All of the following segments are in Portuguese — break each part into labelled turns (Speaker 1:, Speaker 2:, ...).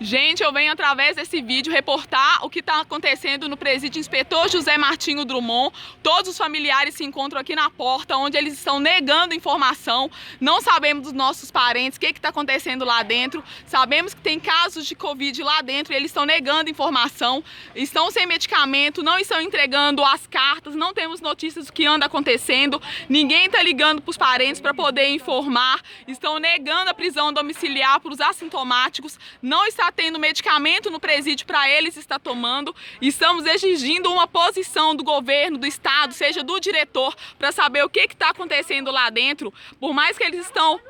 Speaker 1: Gente, eu venho através desse vídeo reportar o que está acontecendo no presídio Inspetor José Martinho Drummond. Todos os familiares se encontram aqui na porta, onde eles estão negando informação. Não sabemos dos nossos parentes, o que está acontecendo lá dentro. Sabemos que tem casos de Covid lá dentro e eles estão negando informação. Estão sem medicamento, não estão entregando as cartas, não temos notícias do que anda acontecendo. Ninguém está ligando para os parentes para poder informar. Estão negando a prisão domiciliar para os assintomáticos. Não está tendo medicamento no presídio para eles estar tomando. Estamos exigindo uma posição do governo, do estado, seja do diretor, para saber o que está acontecendo lá dentro. Por mais que eles estão,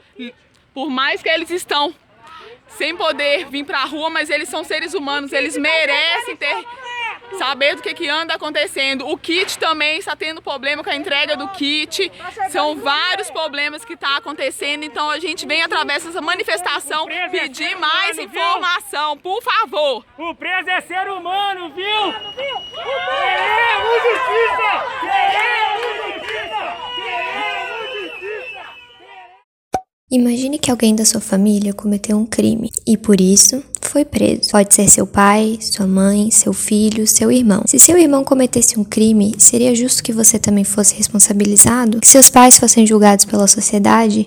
Speaker 1: por mais que eles estão sem poder vir para a rua, mas eles são seres humanos, eles merecem ter saber do que, que anda acontecendo. O kit também está tendo problema com a entrega do kit. São vários problemas que estão tá acontecendo. Então a gente vem através dessa manifestação pedir mais informação, por favor.
Speaker 2: O preso é ser humano, viu? Queremos justiça! Queremos justiça! Queremos justiça!
Speaker 3: Imagine que alguém da sua família cometeu um crime e por isso foi preso. Pode ser seu pai, sua mãe, seu filho, seu irmão. Se seu irmão cometesse um crime, seria justo que você também fosse responsabilizado? Que seus pais fossem julgados pela sociedade?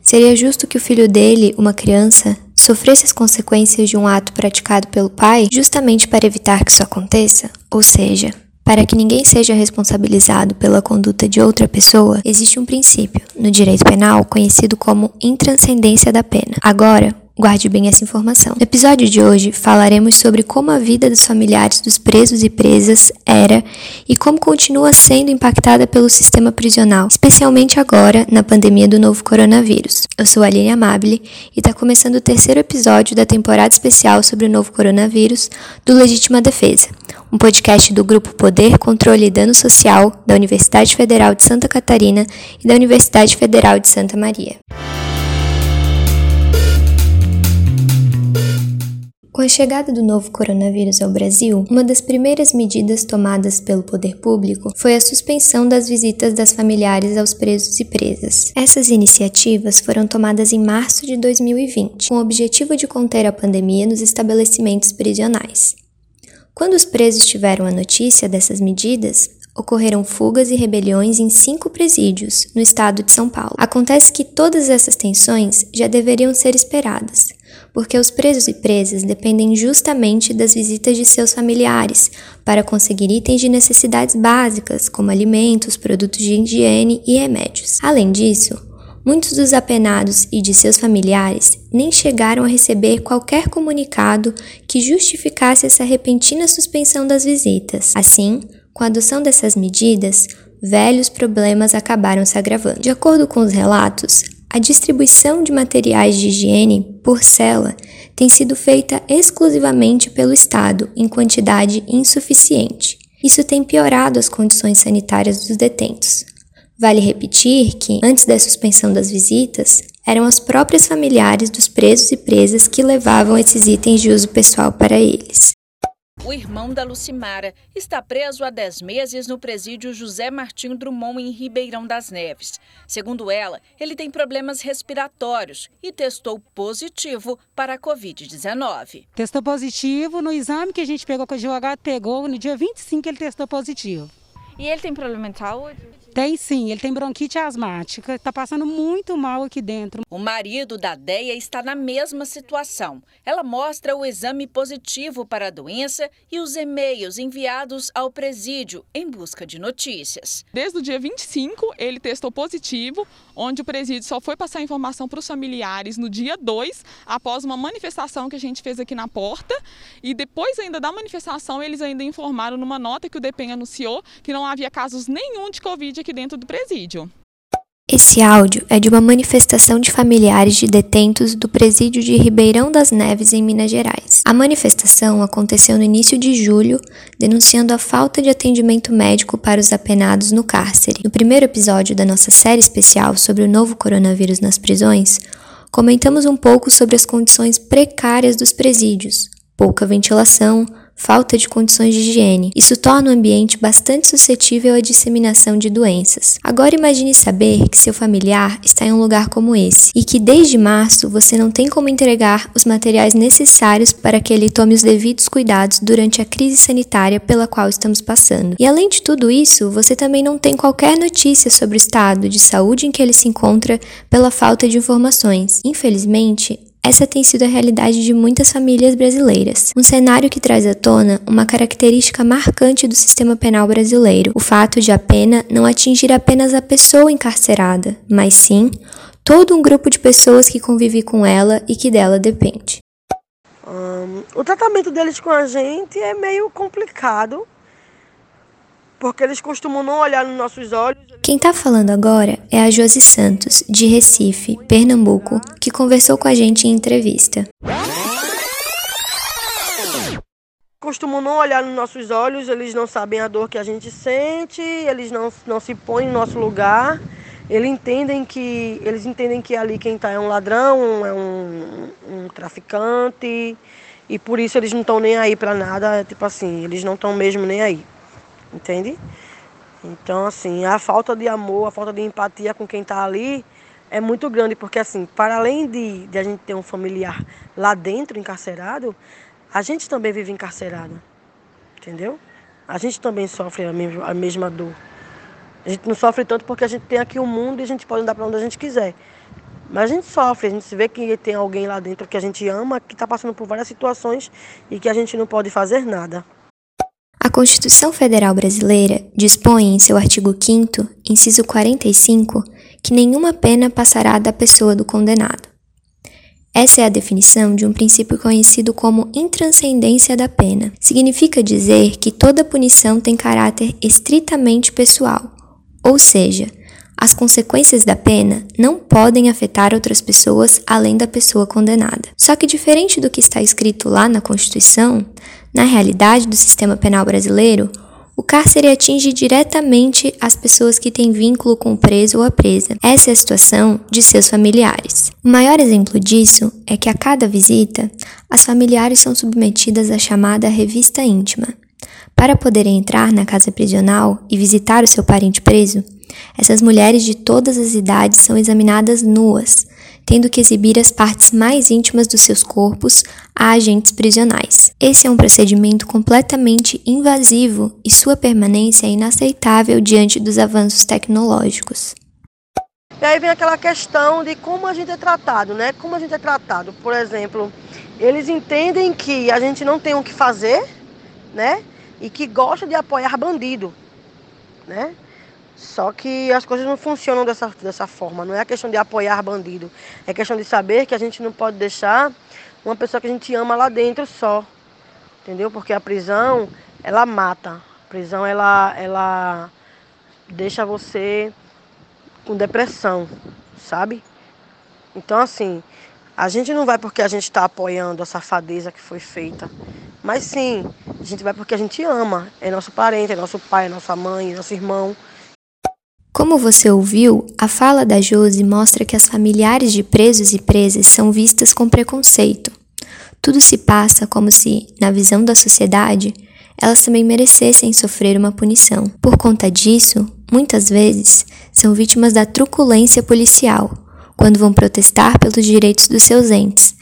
Speaker 3: Seria justo que o filho dele, uma criança, sofresse as consequências de um ato praticado pelo pai justamente para evitar que isso aconteça? Ou seja, para que ninguém seja responsabilizado pela conduta de outra pessoa, existe um princípio no direito penal conhecido como intranscendência da pena. Agora, Guarde bem essa informação. No episódio de hoje falaremos sobre como a vida dos familiares dos presos e presas era e como continua sendo impactada pelo sistema prisional, especialmente agora na pandemia do novo coronavírus. Eu sou a Aline Amabile e está começando o terceiro episódio da temporada especial sobre o novo coronavírus do Legítima Defesa, um podcast do grupo Poder, Controle e Dano Social da Universidade Federal de Santa Catarina e da Universidade Federal de Santa Maria. Com a chegada do novo coronavírus ao Brasil, uma das primeiras medidas tomadas pelo poder público foi a suspensão das visitas das familiares aos presos e presas. Essas iniciativas foram tomadas em março de 2020, com o objetivo de conter a pandemia nos estabelecimentos prisionais. Quando os presos tiveram a notícia dessas medidas, ocorreram fugas e rebeliões em cinco presídios no estado de São Paulo. Acontece que todas essas tensões já deveriam ser esperadas porque os presos e presas dependem justamente das visitas de seus familiares para conseguir itens de necessidades básicas, como alimentos, produtos de higiene e remédios. Além disso, muitos dos apenados e de seus familiares nem chegaram a receber qualquer comunicado que justificasse essa repentina suspensão das visitas. Assim, com a adoção dessas medidas, velhos problemas acabaram se agravando. De acordo com os relatos, a distribuição de materiais de higiene por cela tem sido feita exclusivamente pelo Estado em quantidade insuficiente. Isso tem piorado as condições sanitárias dos detentos. Vale repetir que, antes da suspensão das visitas, eram as próprias familiares dos presos e presas que levavam esses itens de uso pessoal para eles.
Speaker 4: O irmão da Lucimara está preso há 10 meses no presídio José Martinho Drummond, em Ribeirão das Neves. Segundo ela, ele tem problemas respiratórios e testou positivo para a Covid-19.
Speaker 5: Testou positivo no exame que a gente pegou, que o advogado pegou, no dia 25 ele testou positivo.
Speaker 6: E ele tem problema de saúde?
Speaker 5: Tem sim, ele tem bronquite asmática, está passando muito mal aqui dentro.
Speaker 4: O marido da Deia está na mesma situação. Ela mostra o exame positivo para a doença e os e-mails enviados ao presídio em busca de notícias.
Speaker 1: Desde o dia 25, ele testou positivo, onde o presídio só foi passar informação para os familiares no dia 2, após uma manifestação que a gente fez aqui na porta. E depois ainda da manifestação, eles ainda informaram numa nota que o DEPEN anunciou que não havia casos nenhum de Covid aqui dentro do presídio.
Speaker 3: Esse áudio é de uma manifestação de familiares de detentos do presídio de Ribeirão das Neves, em Minas Gerais. A manifestação aconteceu no início de julho, denunciando a falta de atendimento médico para os apenados no cárcere. No primeiro episódio da nossa série especial sobre o novo coronavírus nas prisões, comentamos um pouco sobre as condições precárias dos presídios, pouca ventilação, falta de condições de higiene. Isso torna o ambiente bastante suscetível à disseminação de doenças. Agora imagine saber que seu familiar está em um lugar como esse e que desde março você não tem como entregar os materiais necessários para que ele tome os devidos cuidados durante a crise sanitária pela qual estamos passando. E além de tudo isso, você também não tem qualquer notícia sobre o estado de saúde em que ele se encontra pela falta de informações. Infelizmente, essa tem sido a realidade de muitas famílias brasileiras. Um cenário que traz à tona uma característica marcante do sistema penal brasileiro: o fato de a pena não atingir apenas a pessoa encarcerada, mas sim todo um grupo de pessoas que convive com ela e que dela depende.
Speaker 7: Um, o tratamento deles com a gente é meio complicado, porque eles costumam não olhar nos nossos olhos.
Speaker 3: Quem está falando agora é a Josi Santos, de Recife, Pernambuco, que conversou com a gente em entrevista.
Speaker 7: Costumam não olhar nos nossos olhos, eles não sabem a dor que a gente sente, eles não, não se põem no nosso lugar. Eles entendem que eles entendem que ali quem está é um ladrão, é um, um traficante e por isso eles não estão nem aí para nada, tipo assim, eles não estão mesmo nem aí entende? Então, assim, a falta de amor, a falta de empatia com quem está ali é muito grande, porque, assim, para além de, de a gente ter um familiar lá dentro, encarcerado, a gente também vive encarcerado, entendeu? A gente também sofre a mesma, a mesma dor. A gente não sofre tanto porque a gente tem aqui o um mundo e a gente pode andar para onde a gente quiser. Mas a gente sofre, a gente vê que tem alguém lá dentro que a gente ama, que está passando por várias situações e que a gente não pode fazer nada.
Speaker 3: Constituição Federal Brasileira dispõe em seu artigo 5, inciso 45, que nenhuma pena passará da pessoa do condenado. Essa é a definição de um princípio conhecido como intranscendência da pena. Significa dizer que toda punição tem caráter estritamente pessoal, ou seja, as consequências da pena não podem afetar outras pessoas além da pessoa condenada. Só que, diferente do que está escrito lá na Constituição, na realidade do sistema penal brasileiro, o cárcere atinge diretamente as pessoas que têm vínculo com o preso ou a presa. Essa é a situação de seus familiares. O maior exemplo disso é que a cada visita, as familiares são submetidas à chamada revista íntima. Para poderem entrar na casa prisional e visitar o seu parente preso, essas mulheres de todas as idades são examinadas nuas, tendo que exibir as partes mais íntimas dos seus corpos a agentes prisionais. Esse é um procedimento completamente invasivo e sua permanência é inaceitável diante dos avanços tecnológicos.
Speaker 7: E aí vem aquela questão de como a gente é tratado, né? Como a gente é tratado. Por exemplo, eles entendem que a gente não tem o que fazer, né? E que gosta de apoiar bandido, né? Só que as coisas não funcionam dessa, dessa forma. Não é questão de apoiar bandido. É questão de saber que a gente não pode deixar uma pessoa que a gente ama lá dentro só. Entendeu? Porque a prisão, ela mata. A prisão, ela, ela deixa você com depressão, sabe? Então, assim, a gente não vai porque a gente está apoiando a safadeza que foi feita. Mas sim, a gente vai porque a gente ama. É nosso parente, é nosso pai, é nossa mãe, é nosso irmão.
Speaker 3: Como você ouviu, a fala da Josi mostra que as familiares de presos e presas são vistas com preconceito. Tudo se passa como se, na visão da sociedade, elas também merecessem sofrer uma punição. Por conta disso, muitas vezes são vítimas da truculência policial, quando vão protestar pelos direitos dos seus entes,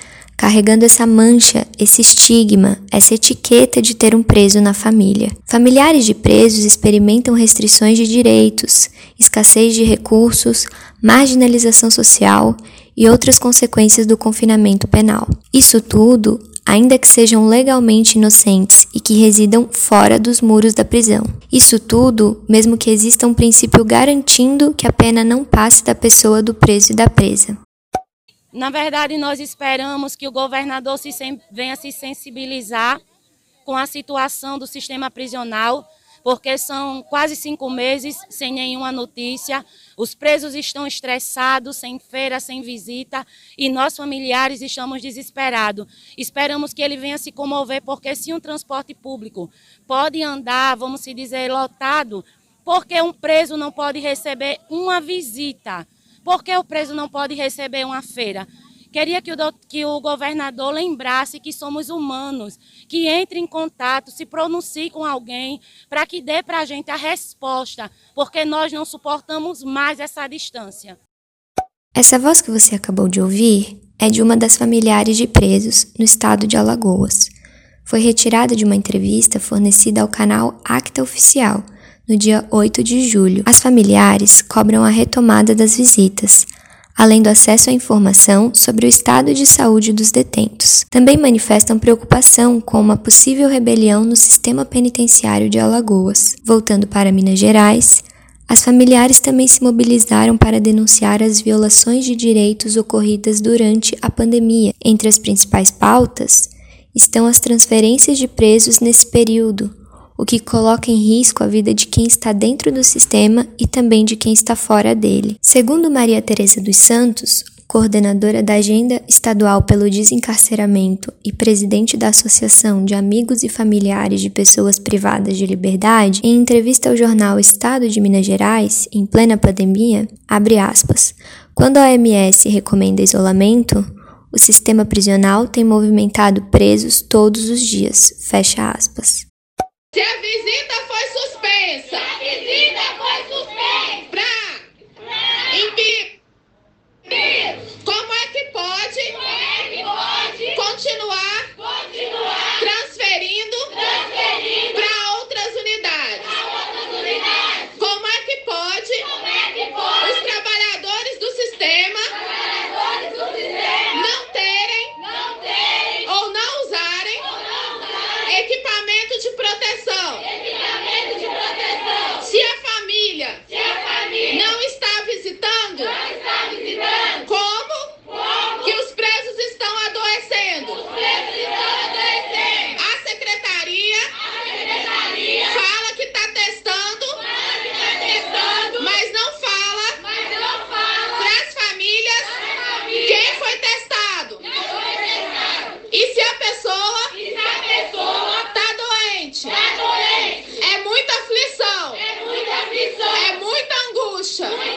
Speaker 3: carregando essa mancha, esse estigma, essa etiqueta de ter um preso na família. Familiares de presos experimentam restrições de direitos, escassez de recursos, marginalização social e outras consequências do confinamento penal. Isso tudo, ainda que sejam legalmente inocentes e que residam fora dos muros da prisão. Isso tudo, mesmo que exista um princípio garantindo que a pena não passe da pessoa do preso e da presa.
Speaker 8: Na verdade, nós esperamos que o governador se, venha se sensibilizar com a situação do sistema prisional, porque são quase cinco meses sem nenhuma notícia. Os presos estão estressados, sem feira, sem visita, e nós familiares estamos desesperados. Esperamos que ele venha se comover, porque se um transporte público pode andar, vamos se dizer, lotado, porque um preso não pode receber uma visita? Por que o preso não pode receber uma feira? Queria que o, que o governador lembrasse que somos humanos, que entre em contato, se pronuncie com alguém, para que dê para a gente a resposta, porque nós não suportamos mais essa distância.
Speaker 3: Essa voz que você acabou de ouvir é de uma das familiares de presos no estado de Alagoas. Foi retirada de uma entrevista fornecida ao canal Acta Oficial no dia 8 de julho. As familiares cobram a retomada das visitas, além do acesso à informação sobre o estado de saúde dos detentos. Também manifestam preocupação com uma possível rebelião no sistema penitenciário de Alagoas. Voltando para Minas Gerais, as familiares também se mobilizaram para denunciar as violações de direitos ocorridas durante a pandemia. Entre as principais pautas estão as transferências de presos nesse período, o que coloca em risco a vida de quem está dentro do sistema e também de quem está fora dele. Segundo Maria Teresa dos Santos, coordenadora da Agenda Estadual pelo Desencarceramento e presidente da Associação de Amigos e Familiares de Pessoas Privadas de Liberdade, em entrevista ao jornal Estado de Minas Gerais, em plena pandemia, abre aspas, quando a OMS recomenda isolamento, o sistema prisional tem movimentado presos todos os dias, fecha aspas.
Speaker 9: Se a visita foi suspensa. Se a visita foi suspensa. Pra, pra impedir. Sure.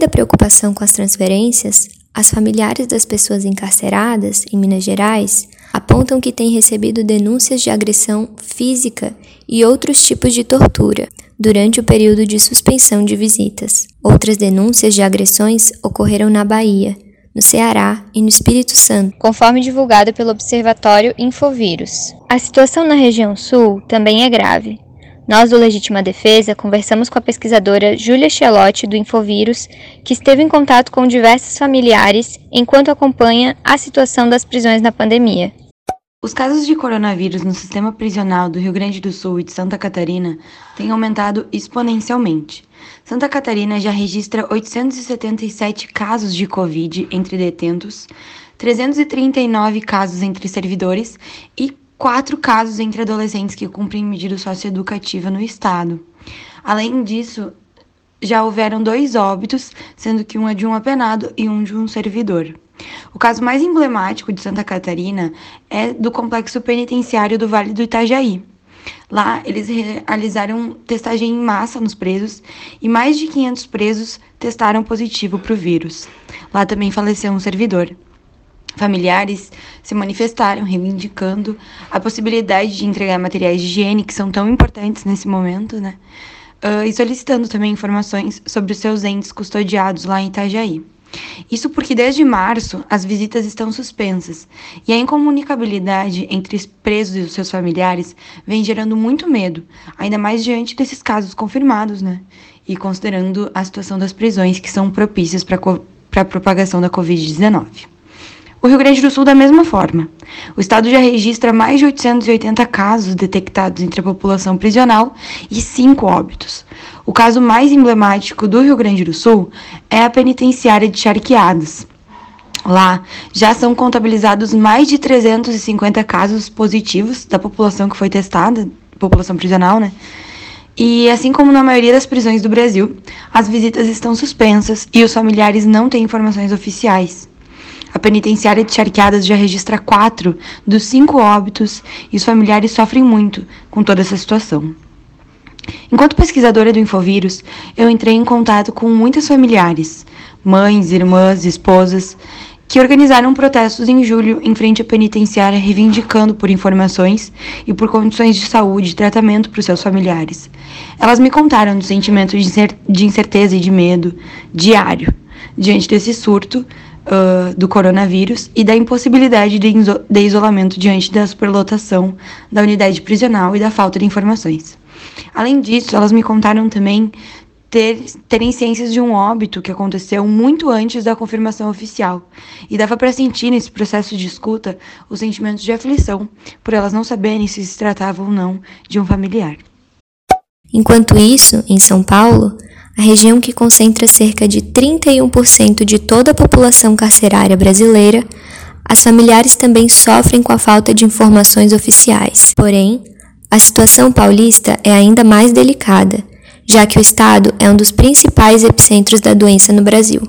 Speaker 3: Além da preocupação com as transferências, as familiares das pessoas encarceradas em Minas Gerais apontam que têm recebido denúncias de agressão física e outros tipos de tortura durante o período de suspensão de visitas. Outras denúncias de agressões ocorreram na Bahia, no Ceará e no Espírito Santo, conforme divulgado pelo Observatório Infovírus. A situação na região sul também é grave. Nós do Legítima Defesa conversamos com a pesquisadora Júlia Chelotti do Infovírus, que esteve em contato com diversos familiares enquanto acompanha a situação das prisões na pandemia.
Speaker 10: Os casos de coronavírus no sistema prisional do Rio Grande do Sul e de Santa Catarina têm aumentado exponencialmente. Santa Catarina já registra 877 casos de Covid entre detentos, 339 casos entre servidores e quatro casos entre adolescentes que cumprem medida socioeducativa no estado. Além disso, já houveram dois óbitos, sendo que um é de um apenado e um de um servidor. O caso mais emblemático de Santa Catarina é do complexo penitenciário do Vale do Itajaí. Lá, eles realizaram testagem em massa nos presos e mais de 500 presos testaram positivo para o vírus. Lá também faleceu um servidor. Familiares se manifestaram reivindicando a possibilidade de entregar materiais de higiene que são tão importantes nesse momento, né? Uh, e solicitando também informações sobre os seus entes custodiados lá em Itajaí. Isso porque desde março as visitas estão suspensas e a incomunicabilidade entre os presos e os seus familiares vem gerando muito medo, ainda mais diante desses casos confirmados, né? E considerando a situação das prisões que são propícias para a propagação da Covid-19. O Rio Grande do Sul, da mesma forma. O estado já registra mais de 880 casos detectados entre a população prisional e cinco óbitos. O caso mais emblemático do Rio Grande do Sul é a penitenciária de Charqueadas. Lá já são contabilizados mais de 350 casos positivos da população que foi testada, população prisional, né? E assim como na maioria das prisões do Brasil, as visitas estão suspensas e os familiares não têm informações oficiais. A penitenciária de Charqueadas já registra quatro dos cinco óbitos e os familiares sofrem muito com toda essa situação. Enquanto pesquisadora do Infovírus, eu entrei em contato com muitas familiares, mães, irmãs, esposas, que organizaram protestos em julho em frente à penitenciária reivindicando por informações e por condições de saúde e tratamento para os seus familiares. Elas me contaram do sentimento de incerteza e de medo diário diante desse surto uh, do coronavírus e da impossibilidade de, de isolamento diante da superlotação da unidade prisional e da falta de informações. Além disso, elas me contaram também ter, terem ciências de um óbito que aconteceu muito antes da confirmação oficial. E dava para sentir nesse processo de escuta os sentimentos de aflição, por elas não saberem se se tratava ou não de um familiar.
Speaker 3: Enquanto isso, em São Paulo, a região que concentra cerca de 31% de toda a população carcerária brasileira, as familiares também sofrem com a falta de informações oficiais. Porém, a situação paulista é ainda mais delicada, já que o estado é um dos principais epicentros da doença no Brasil.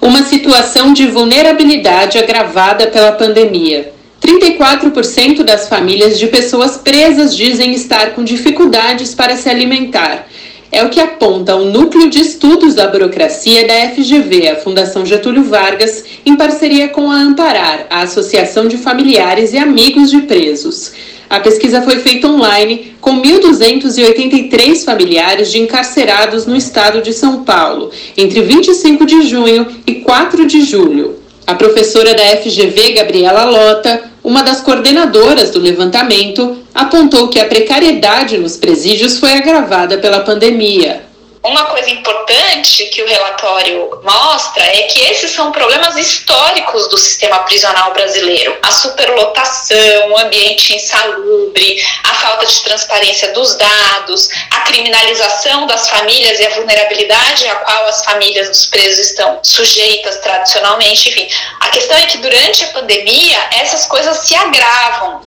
Speaker 11: Uma situação de vulnerabilidade agravada pela pandemia. 34% das famílias de pessoas presas dizem estar com dificuldades para se alimentar é o que aponta o Núcleo de Estudos da Burocracia da FGV, a Fundação Getúlio Vargas, em parceria com a Amparar, a Associação de Familiares e Amigos de Presos. A pesquisa foi feita online com 1.283 familiares de encarcerados no estado de São Paulo, entre 25 de junho e 4 de julho. A professora da FGV, Gabriela Lota, uma das coordenadoras do levantamento, apontou que a precariedade nos presídios foi agravada pela pandemia.
Speaker 12: Uma coisa importante que o relatório mostra é que esses são problemas históricos do sistema prisional brasileiro. A superlotação, o ambiente insalubre, a falta de transparência dos dados, a criminalização das famílias e a vulnerabilidade a qual as famílias dos presos estão sujeitas tradicionalmente. Enfim, a questão é que durante a pandemia essas coisas se agravam.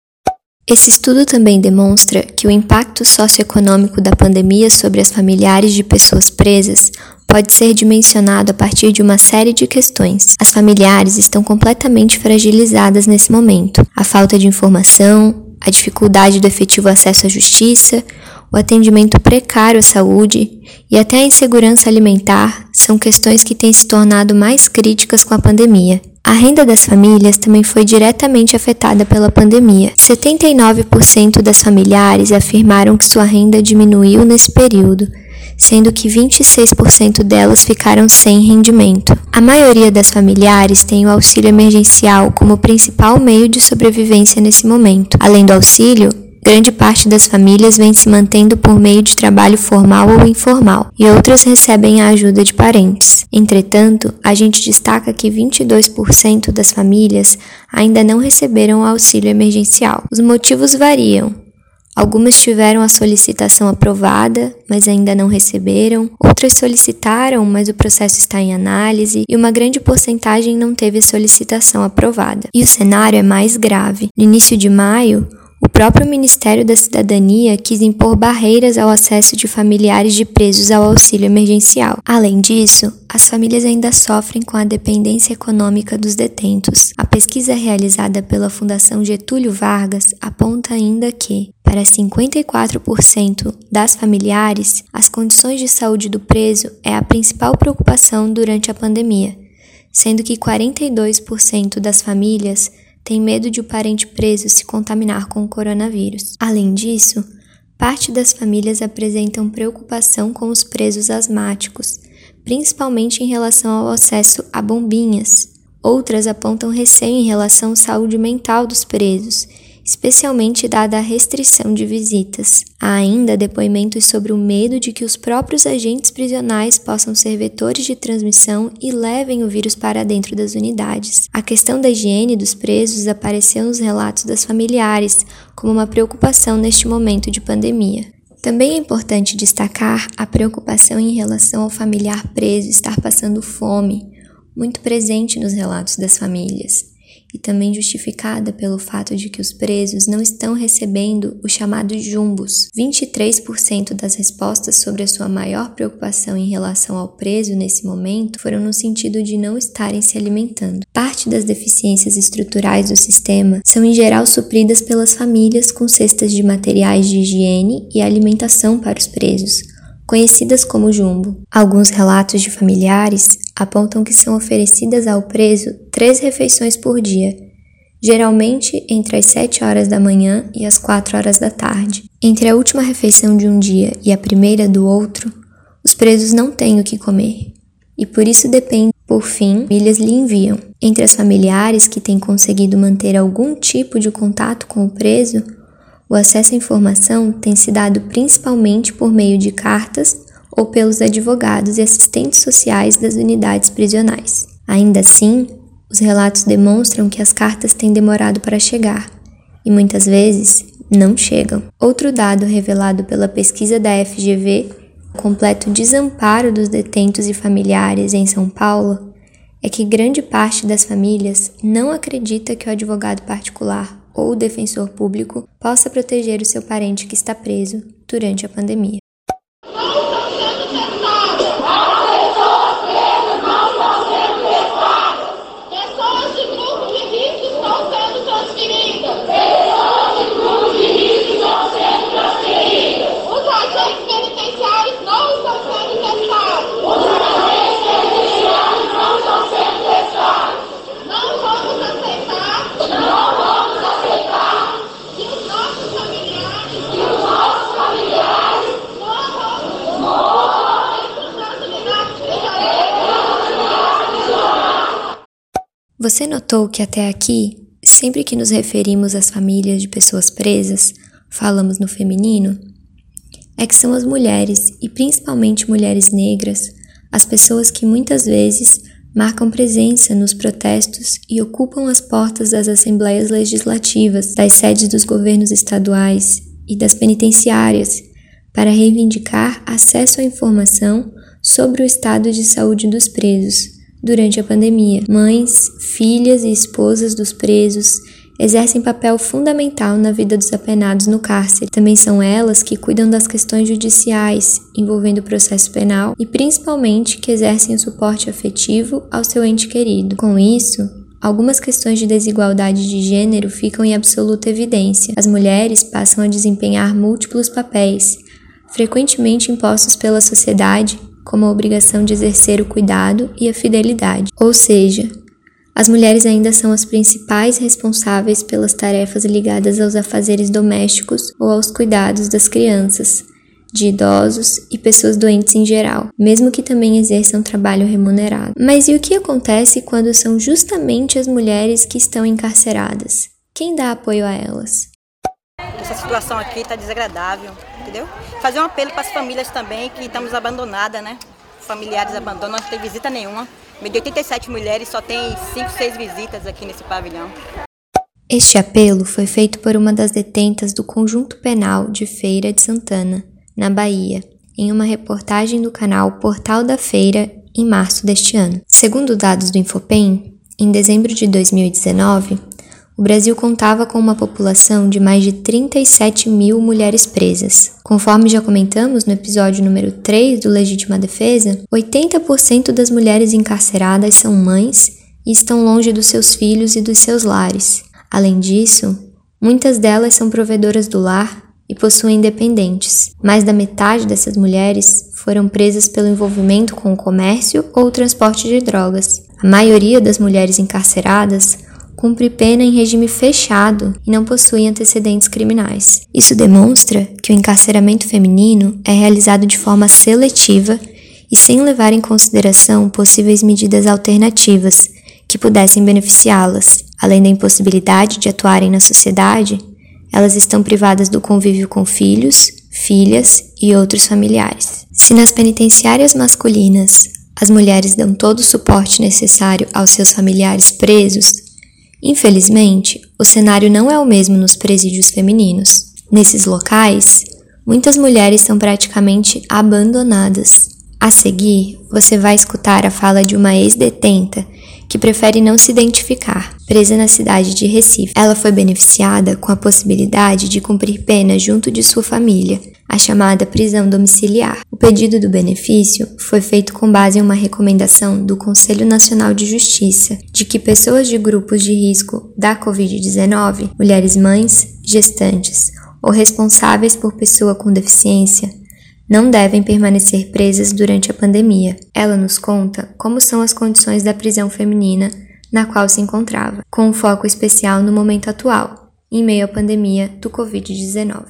Speaker 3: Esse estudo também demonstra que o impacto socioeconômico da pandemia sobre as familiares de pessoas presas pode ser dimensionado a partir de uma série de questões. As familiares estão completamente fragilizadas nesse momento. A falta de informação, a dificuldade do efetivo acesso à justiça, o atendimento precário à saúde e até a insegurança alimentar são questões que têm se tornado mais críticas com a pandemia. A renda das famílias também foi diretamente afetada pela pandemia. 79% das familiares afirmaram que sua renda diminuiu nesse período, sendo que 26% delas ficaram sem rendimento. A maioria das familiares tem o auxílio emergencial como principal meio de sobrevivência nesse momento. Além do auxílio, Grande parte das famílias vem se mantendo por meio de trabalho formal ou informal, e outras recebem a ajuda de parentes. Entretanto, a gente destaca que 22% das famílias ainda não receberam o auxílio emergencial. Os motivos variam. Algumas tiveram a solicitação aprovada, mas ainda não receberam. Outras solicitaram, mas o processo está em análise. E uma grande porcentagem não teve solicitação aprovada. E o cenário é mais grave. No início de maio, o próprio Ministério da Cidadania quis impor barreiras ao acesso de familiares de presos ao auxílio emergencial. Além disso, as famílias ainda sofrem com a dependência econômica dos detentos. A pesquisa realizada pela Fundação Getúlio Vargas aponta ainda que, para 54% das familiares, as condições de saúde do preso é a principal preocupação durante a pandemia, sendo que 42% das famílias tem medo de o parente preso se contaminar com o coronavírus. Além disso, parte das famílias apresentam preocupação com os presos asmáticos, principalmente em relação ao acesso a bombinhas. Outras apontam receio em relação à saúde mental dos presos, especialmente dada a restrição de visitas. Há ainda depoimentos sobre o medo de que os próprios agentes prisionais possam ser vetores de transmissão e levem o vírus para dentro das unidades. A questão da higiene dos presos apareceu nos relatos das familiares como uma preocupação neste momento de pandemia. Também é importante destacar a preocupação em relação ao familiar preso estar passando fome, muito presente nos relatos das famílias e também justificada pelo fato de que os presos não estão recebendo os chamados jumbos. 23% das respostas sobre a sua maior preocupação em relação ao preso nesse momento foram no sentido de não estarem se alimentando. Parte das deficiências estruturais do sistema são em geral supridas pelas famílias com cestas de materiais de higiene e alimentação para os presos conhecidas como jumbo. Alguns relatos de familiares apontam que são oferecidas ao preso três refeições por dia, geralmente entre as 7 horas da manhã e as 4 horas da tarde. Entre a última refeição de um dia e a primeira do outro, os presos não têm o que comer, e por isso dependem, por fim, famílias lhe enviam. Entre as familiares que têm conseguido manter algum tipo de contato com o preso, o acesso à informação tem se dado principalmente por meio de cartas ou pelos advogados e assistentes sociais das unidades prisionais. Ainda assim, os relatos demonstram que as cartas têm demorado para chegar e muitas vezes não chegam. Outro dado revelado pela pesquisa da FGV, o completo desamparo dos detentos e familiares em São Paulo, é que grande parte das famílias não acredita que o advogado particular ou o defensor público possa proteger o seu parente que está preso durante a pandemia. Notou que até aqui, sempre que nos referimos às famílias de pessoas presas, falamos no feminino? É que são as mulheres, e principalmente mulheres negras, as pessoas que muitas vezes marcam presença nos protestos e ocupam as portas das assembleias legislativas, das sedes dos governos estaduais e das penitenciárias para reivindicar acesso à informação sobre o estado de saúde dos presos durante a pandemia. Mães, filhas e esposas dos presos exercem papel fundamental na vida dos apenados no cárcere. Também são elas que cuidam das questões judiciais envolvendo o processo penal e principalmente que exercem o suporte afetivo ao seu ente querido. Com isso, Algumas questões de desigualdade de gênero ficam em absoluta evidência. As mulheres passam a desempenhar múltiplos papéis, frequentemente impostos pela sociedade como a obrigação de exercer o cuidado e a fidelidade. Ou seja, as mulheres ainda são as principais responsáveis pelas tarefas ligadas aos afazeres domésticos ou aos cuidados das crianças, de idosos e pessoas doentes em geral, mesmo que também exerçam trabalho remunerado. Mas e o que acontece quando são justamente as mulheres que estão encarceradas? Quem dá apoio a elas?
Speaker 13: Essa situação aqui está desagradável, entendeu? Fazer um apelo para as famílias também que estamos abandonadas, né? Familiares abandonam, não tem visita nenhuma. De 87 mulheres, só tem 5, 6 visitas aqui nesse pavilhão.
Speaker 3: Este apelo foi feito por uma das detentas do Conjunto Penal de Feira de Santana, na Bahia, em uma reportagem do canal Portal da Feira em março deste ano. Segundo dados do Infopem, em dezembro de 2019, o Brasil contava com uma população de mais de 37 mil mulheres presas. Conforme já comentamos no episódio número 3 do Legítima Defesa, 80% das mulheres encarceradas são mães e estão longe dos seus filhos e dos seus lares. Além disso, muitas delas são provedoras do lar e possuem dependentes. Mais da metade dessas mulheres foram presas pelo envolvimento com o comércio ou transporte de drogas. A maioria das mulheres encarceradas cumpre pena em regime fechado e não possui antecedentes criminais. Isso demonstra que o encarceramento feminino é realizado de forma seletiva e sem levar em consideração possíveis medidas alternativas que pudessem beneficiá-las. Além da impossibilidade de atuarem na sociedade, Elas estão privadas do convívio com filhos, filhas e outros familiares. Se nas penitenciárias masculinas as mulheres dão todo o suporte necessário aos seus familiares presos, infelizmente o cenário não é o mesmo nos presídios femininos. Nesses locais, muitas mulheres são praticamente abandonadas. A seguir, você vai escutar a fala de uma ex-detenta que prefere não se identificar, presa na cidade de Recife. Ela foi beneficiada com a possibilidade de cumprir pena junto de sua família, a chamada prisão domiciliar. O pedido do benefício foi feito com base em uma recomendação do Conselho Nacional de Justiça de que pessoas de grupos de risco da Covid-19, mulheres mães, gestantes ou responsáveis por pessoa com deficiência, não devem permanecer presas durante a pandemia. Ela nos conta como são as condições da prisão feminina na qual se encontrava, com um foco especial no momento atual, em meio à pandemia do Covid-19.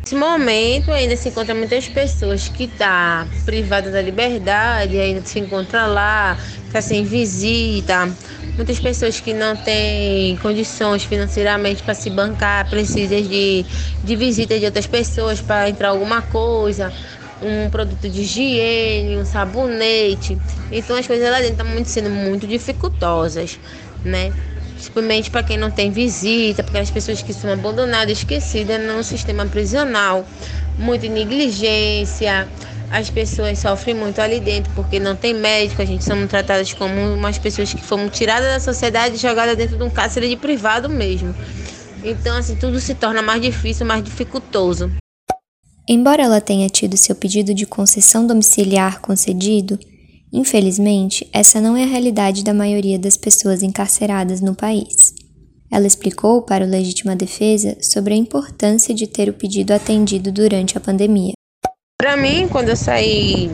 Speaker 14: Nesse momento ainda se encontra muitas pessoas que estão tá privadas da liberdade, ainda se encontra lá, está sem visita, muitas pessoas que não têm condições financeiramente para se bancar, precisam de, de visita de outras pessoas para entrar alguma coisa, um produto de higiene, um sabonete. Então as coisas lá dentro estão sendo muito dificultosas, né? Principalmente para quem não tem visita, para aquelas pessoas que são abandonadas, esquecidas no sistema prisional, muita negligência, as pessoas sofrem muito ali dentro porque não tem médico, a gente somos tratadas como umas pessoas que fomos tiradas da sociedade e jogadas dentro de um cárcere de privado mesmo. Então, assim, tudo se torna mais difícil, mais dificultoso.
Speaker 3: Embora ela tenha tido seu pedido de concessão domiciliar concedido, infelizmente, essa não é a realidade da maioria das pessoas encarceradas no país. Ela explicou para o Legítima Defesa sobre a importância de ter o pedido atendido durante a pandemia.
Speaker 14: Para mim, quando eu saí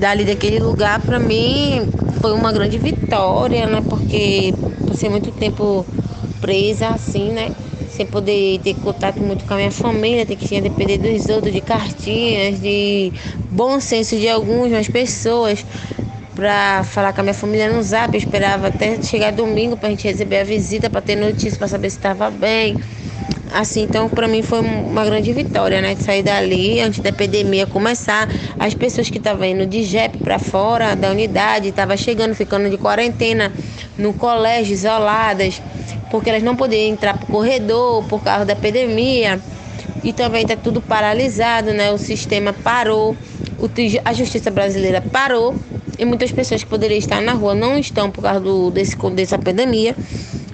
Speaker 14: dali daquele lugar, para mim foi uma grande vitória, né? Porque passei muito tempo presa assim, né? Sem poder ter contato muito com a minha família, ter que depender dos outros, de cartinhas, de bom senso de algumas pessoas para falar com a minha família no zap. Eu esperava até chegar domingo para a gente receber a visita, para ter notícia, para saber se estava bem. Assim, então para mim foi uma grande vitória, né? De sair dali antes da epidemia começar. As pessoas que estavam indo de JEP para fora da unidade, estavam chegando, ficando de quarentena no colégio, isoladas, porque elas não podiam entrar para o corredor por causa da epidemia. E também está tudo paralisado, né? O sistema parou, a justiça brasileira parou e muitas pessoas que poderiam estar na rua não estão por causa do, desse, dessa pandemia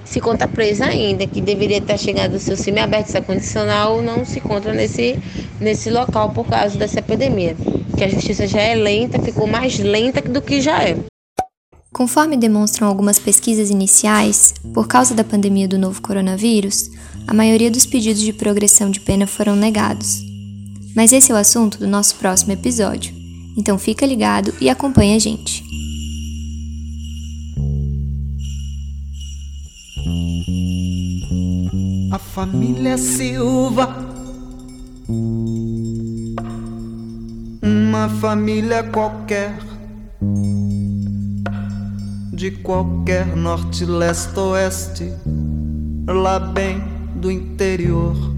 Speaker 14: se conta presa ainda, que deveria estar chegando o seu semiaberto, essa condicional, não se encontra nesse, nesse local por causa dessa epidemia. Que a justiça já é lenta, ficou mais lenta do que já é.
Speaker 3: Conforme demonstram algumas pesquisas iniciais, por causa da pandemia do novo coronavírus, a maioria dos pedidos de progressão de pena foram negados. Mas esse é o assunto do nosso próximo episódio, então fica ligado e acompanha a gente.
Speaker 15: A família Silva. Uma família qualquer. De qualquer norte, leste, oeste. Lá bem do interior.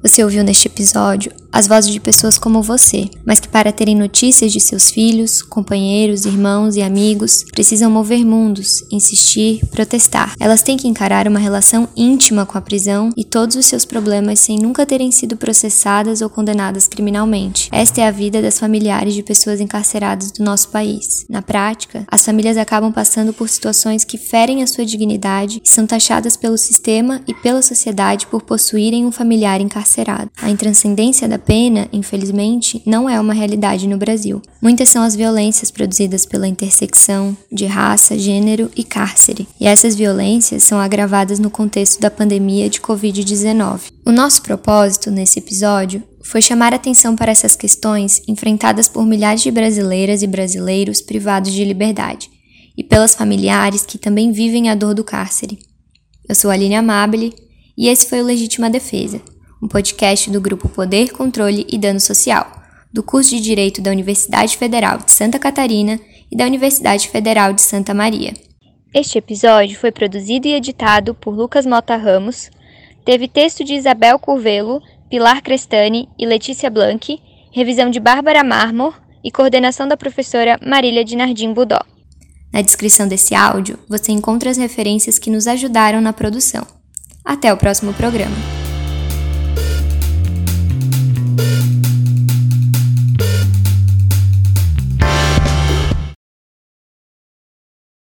Speaker 3: Você ouviu neste episódio as vozes de pessoas como você, mas que para terem notícias de seus filhos, companheiros, irmãos e amigos, precisam mover mundos, insistir, protestar. Elas têm que encarar uma relação íntima com a prisão e todos os seus problemas sem nunca terem sido processadas ou condenadas criminalmente. Esta é a vida das familiares de pessoas encarceradas do nosso país. Na prática, as famílias acabam passando por situações que ferem a sua dignidade e são taxadas pelo sistema e pela sociedade por possuírem um familiar encarcerado. A intranscendência da pena, infelizmente, não é uma realidade no Brasil. Muitas são as violências produzidas pela intersecção de raça, gênero e cárcere, e essas violências são agravadas no contexto da pandemia de Covid-19. O nosso propósito nesse episódio foi chamar atenção para essas questões enfrentadas por milhares de brasileiras e brasileiros privados de liberdade e pelas familiares que também vivem a dor do cárcere. Eu sou Aline Amabile e esse foi o Legítima Defesa um podcast do grupo Poder, Controle e Dano Social, do curso de Direito da Universidade Federal de Santa Catarina e da Universidade Federal de Santa Maria. Este episódio foi produzido e editado por Lucas Mota Ramos, teve texto de Isabel Curvelo, Pilar Crestani e Letícia Blanchi, revisão de Bárbara Marmor e coordenação da professora Marília Dinardim Budó. Na descrição desse áudio, você encontra as referências que nos ajudaram na produção. Até o próximo programa.